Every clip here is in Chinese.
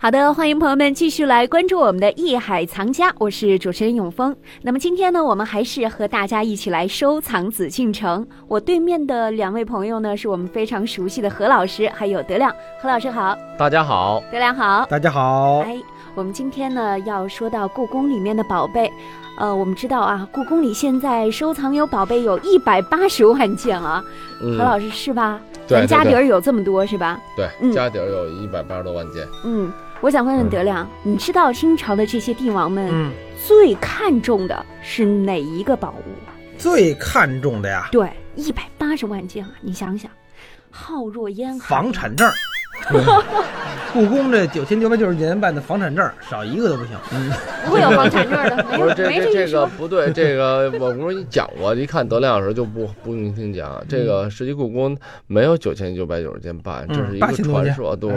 好的，欢迎朋友们继续来关注我们的《艺海藏家》，我是主持人永峰。那么今天呢，我们还是和大家一起来收藏紫禁城。我对面的两位朋友呢，是我们非常熟悉的何老师，还有德亮。何老师好，大家好，德亮好。大家好。哎，我们今天呢要说到故宫里面的宝贝。呃，我们知道啊，故宫里现在收藏有宝贝有一百八十万件啊。何老师是吧？咱，家底儿有这么多是吧？对，家底儿有一百八十多万件。嗯。我想问问德亮，你知道清朝的这些帝王们最看重的是哪一个宝物？最看重的呀？对，一百八十万件啊！你想想，浩若烟海，房产证。故宫这九千九百九十九年办的房产证少一个都不行。嗯，不会有房产证的。不是这这这个不对，这个 我不是你讲过，一看德亮老师就不不用听讲。这个实际故宫没有九千九百九十件办，这是一个传说。对，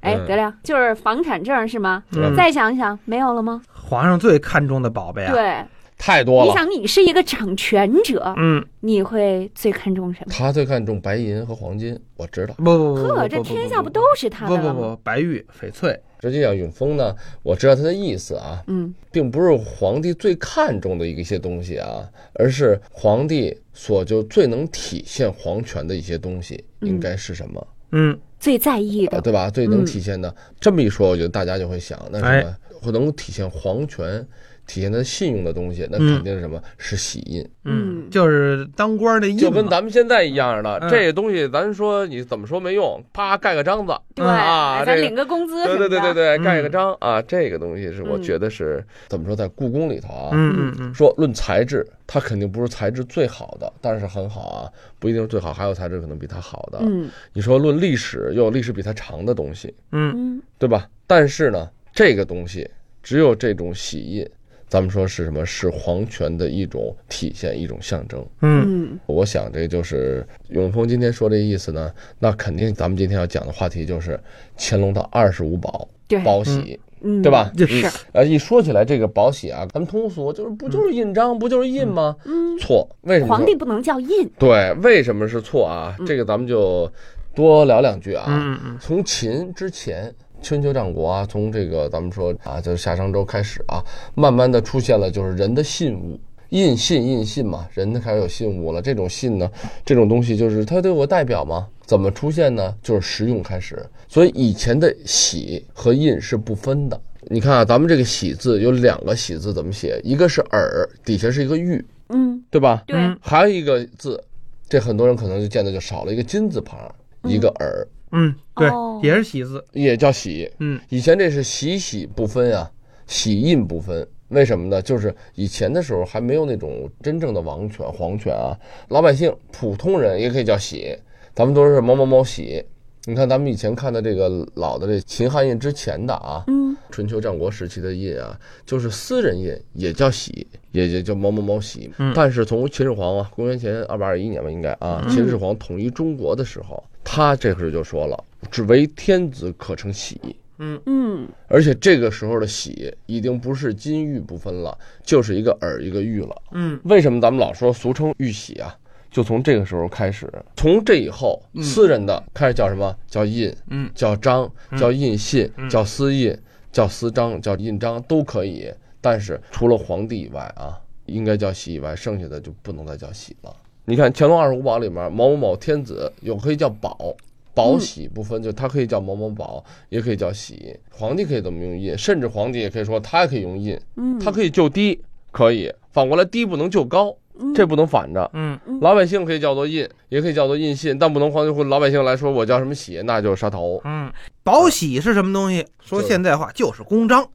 哎，德亮就是房产证是吗？再想想，没有了吗？皇上最看重的宝贝啊。对。太多了。你想，你是一个掌权者，嗯，你会最看重什么？他最看重白银和黄金，我知道。不不不呵，这天下不都是他的吗？不不不，白玉、翡翠。实际上，永丰呢，我知道他的意思啊，嗯，并不是皇帝最看重的一些东西啊，而是皇帝所就最能体现皇权的一些东西，应该是什么？嗯，最在意的，对吧？最能体现的。这么一说，我觉得大家就会想，那什么，会能体现皇权？体现他信用的东西，那肯定是什么？是玺印。嗯，就是当官的印，就跟咱们现在一样的。这个东西，咱说你怎么说没用，啪盖个章子，对啊，咱领个工资，对对对对对，盖个章啊，这个东西是我觉得是怎么说，在故宫里头啊，嗯嗯，说论材质，它肯定不是材质最好的，但是很好啊，不一定是最好，还有材质可能比它好的。嗯，你说论历史，又有历史比它长的东西，嗯，对吧？但是呢，这个东西只有这种玺印。咱们说是什么？是皇权的一种体现，一种象征。嗯，我想这就是永丰今天说这意思呢。那肯定，咱们今天要讲的话题就是乾隆的二十五宝，宝玺，嗯，对吧？是。呃，一说起来这个宝玺啊，咱们通俗就是不就是印章，不就是印吗？嗯，错。为什么？皇帝不能叫印。对，为什么是错啊？这个咱们就多聊两句啊。嗯嗯。从秦之前。春秋战国啊，从这个咱们说啊，就是夏商周开始啊，慢慢的出现了就是人的信物，印信印信嘛，人呢开始有信物了。这种信呢，这种东西就是它都有个代表吗？怎么出现呢？就是实用开始。所以以前的喜和印是不分的。你看啊，咱们这个喜字有两个喜字怎么写？一个是耳，底下是一个玉，嗯，对吧？对。还有一个字，这很多人可能就见的就少了一个金字旁，一个耳。嗯，对，也是喜字，也叫喜。嗯，以前这是喜喜不分啊，喜印不分。为什么呢？就是以前的时候还没有那种真正的王权、皇权啊，老百姓、普通人也可以叫喜。咱们都是某某某喜。你看咱们以前看的这个老的这秦汉印之前的啊，嗯，春秋战国时期的印啊，就是私人印，也叫玺，也也叫某某某喜。但是从秦始皇啊，公元前二百二十一年吧，应该啊，秦始皇统一中国的时候。他这时候就说了：“只为天子可称玺。”嗯嗯，而且这个时候的玺已经不是金玉不分了，就是一个耳一个玉了。嗯，为什么咱们老说俗称玉玺啊？就从这个时候开始，从这以后，私人的开始叫什么叫印？嗯，叫章，叫印信，叫私印，叫私章，叫印章都可以。但是除了皇帝以外啊，应该叫玺以外，剩下的就不能再叫玺了。你看乾隆二十五宝里面，某某某天子有可以叫宝，宝玺不分，就他可以叫某某宝，也可以叫玺。皇帝可以怎么用印？甚至皇帝也可以说他也可以用印，嗯，他可以就低，可以反过来低不能就高，这不能反着。嗯，老百姓可以叫做印，也可以叫做印信，但不能皇帝或老百姓来说我叫什么喜，那就是杀头。嗯，宝玺是什么东西？说现在话就是公章，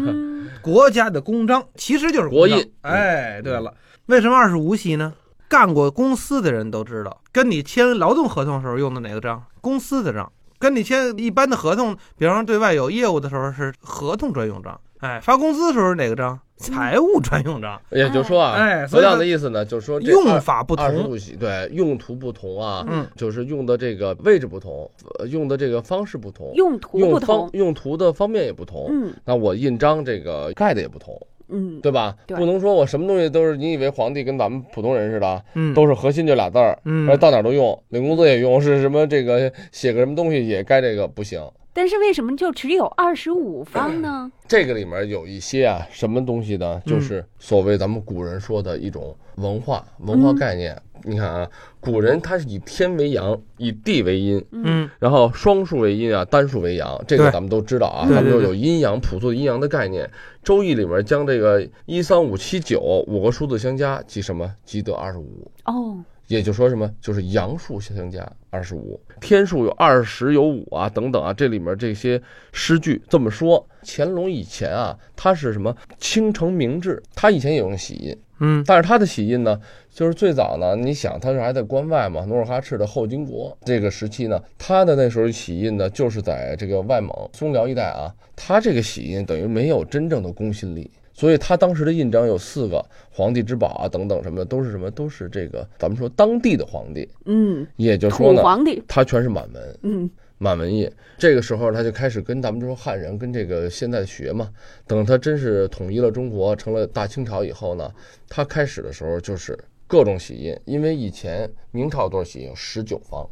国家的公章其实就是国印。哎，对了，为什么二十五玺呢？干过公司的人都知道，跟你签劳动合同时候用的哪个章？公司的章。跟你签一般的合同，比方说对外有业务的时候是合同专用章。哎，发工资的时候哪个章？财务专用章。也就是说啊，哎，这样的意思呢，就是说用法不同，对，用途不同啊，嗯，就是用的这个位置不同，用的这个方式不同，用途不同，用途的方面也不同。嗯，那我印章这个盖的也不同。嗯，对吧？不能说我什么东西都是你以为皇帝跟咱们普通人似的，嗯，都是核心就俩字儿，嗯，到哪都用，领工资也用，是什么这个写个什么东西也该这个不行。但是为什么就只有二十五方呢？这个里面有一些啊，什么东西呢？就是所谓咱们古人说的一种文化文化概念。你看啊，古人他是以天为阳，以地为阴，嗯然后双数为阴啊，单数为阳，这个咱们都知道啊。咱们都有阴阳朴素的阴阳的概念。周易里面将这个一三五七九五个数字相加，即什么？即得二十五。哦，也就说什么，就是阳数相加二十五，天数有二十有五啊，等等啊，这里面这些诗句这么说。乾隆以前啊，他是什么清城明制，他以前也用喜印，嗯但是他的喜印呢，就是最早呢，你想他是还在关外嘛，努尔哈赤的后金国这个时期呢，他的那时候喜印呢，就是在这个外蒙松辽一带啊，他这个喜印等于没有真正的公信力。所以他当时的印章有四个，皇帝之宝啊等等什么的，都是什么？都是这个咱们说当地的皇帝，嗯，也就是说呢，皇帝，他全是满文，嗯满文印。这个时候他就开始跟咱们说汉人跟这个现在学嘛。等他真是统一了中国，成了大清朝以后呢，他开始的时候就是各种玺印，因为以前明朝多少玺印有十九方，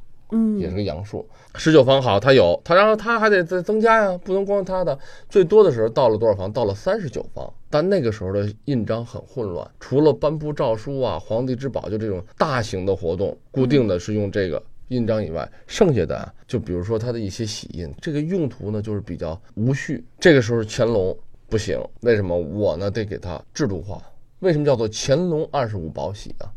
也是嗯个阳数。十九房好，他有他，然后他还得再增加呀，不能光他的。最多的时候到了多少房？到了三十九方。但那个时候的印章很混乱，除了颁布诏书啊、皇帝之宝就这种大型的活动，固定的是用这个。印章以外，剩下的啊，就比如说它的一些玺印，这个用途呢就是比较无序。这个时候乾隆不行，为什么？我呢得给它制度化。为什么叫做乾隆二十五宝玺啊？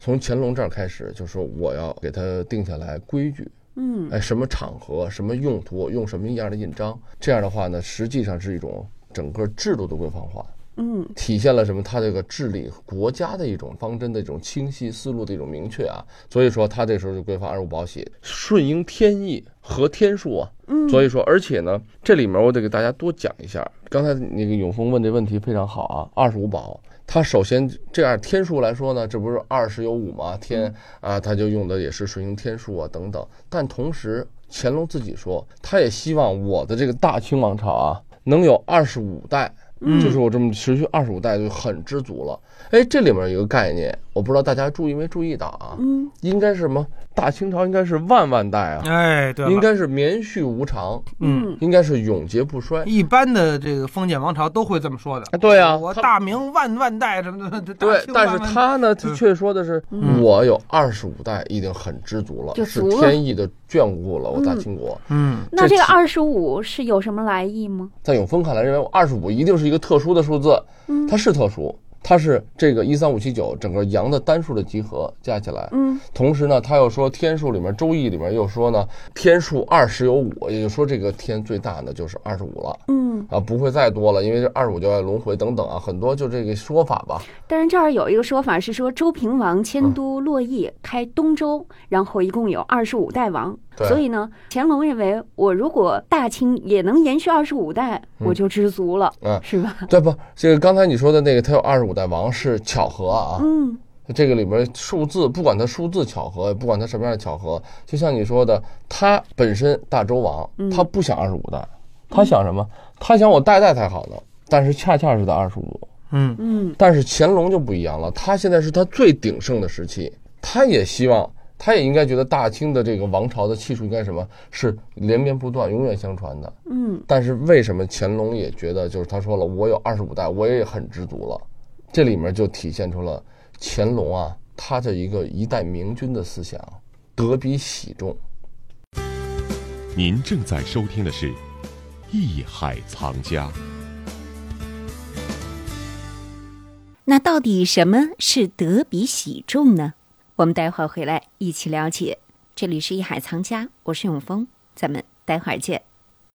从乾隆这儿开始，就说我要给它定下来规矩，嗯哎，什么场合、什么用途、用什么样的印章，这样的话呢，实际上是一种整个制度的规范化，嗯体现了什么？它这个治理国家的一种方针的一种清晰思路的一种明确啊。所以说，他这时候就规范二十五宝玺，顺应天意和天数啊。嗯，所以说，而且呢，这里面我得给大家多讲一下。刚才那个永峰问这问题非常好啊，二十五宝，它首先这样天数来说呢，这不是二十有五吗？天啊，他就用的也是水星天数啊等等。但同时，乾隆自己说，他也希望我的这个大清王朝啊，能有二十五代。嗯就是我这么持续二十五代就很知足了。哎，这里面有一个概念，我不知道大家注意没注意到啊？嗯应该是什么？大清朝应该是万万代啊，哎，对，应该是绵续无常，嗯，应该是永劫不衰。一般的这个封建王朝都会这么说的。啊对啊。我大明万万代什么的，大对，但是他呢，却说的是，嗯。我有二十五代，已经很知足了，就是天意的眷顾了我大清国。嗯。那这个二十五是有什么来意吗？在永丰看来，认为二十五一定是一个特殊的数字，嗯。它是特殊，它是这个一三五七九整个阳的单数的集合加起来。嗯同时呢，他又说天数里面，《周易》里面又说呢，天数二十有五，也就是说这个天最大的就是二十五了嗯，啊，不会再多了，因为这二十五就要轮回等等啊，很多就这个说法吧。但是这儿有一个说法是说，周平王迁嗯都洛邑，开东周，然后一共有二十五代王。对所以呢，乾隆认为我如果大清也能延续二十五代，我就知足了，嗯。是吧？对不？这个刚才你说的那个，他有二十五代王是巧合啊，嗯。这个里边数字，不管它数字巧合，不管它什么样的巧合，就像你说的，他本身大周王，他不想二十五代，他想什么？他想我代代才好呢。但是恰恰是在二十五，嗯。嗯。但是乾隆就不一样了，他现在是他最鼎盛的时期，他也希望，他也应该觉得大清的这个王朝的气数应该什么是连绵不断、永远相传的。嗯但是为什么乾隆也觉得，就是他说了，我有二十五代，我也很知足了，这里面就体现出了乾隆啊，他的一个一代明君的思想，德比喜重。您正在收听的是《艺海藏家》。那到底什么是德比喜重呢？我们待会儿回来一起了解。这里是《一海藏家》，我是永峰，咱们待会儿见。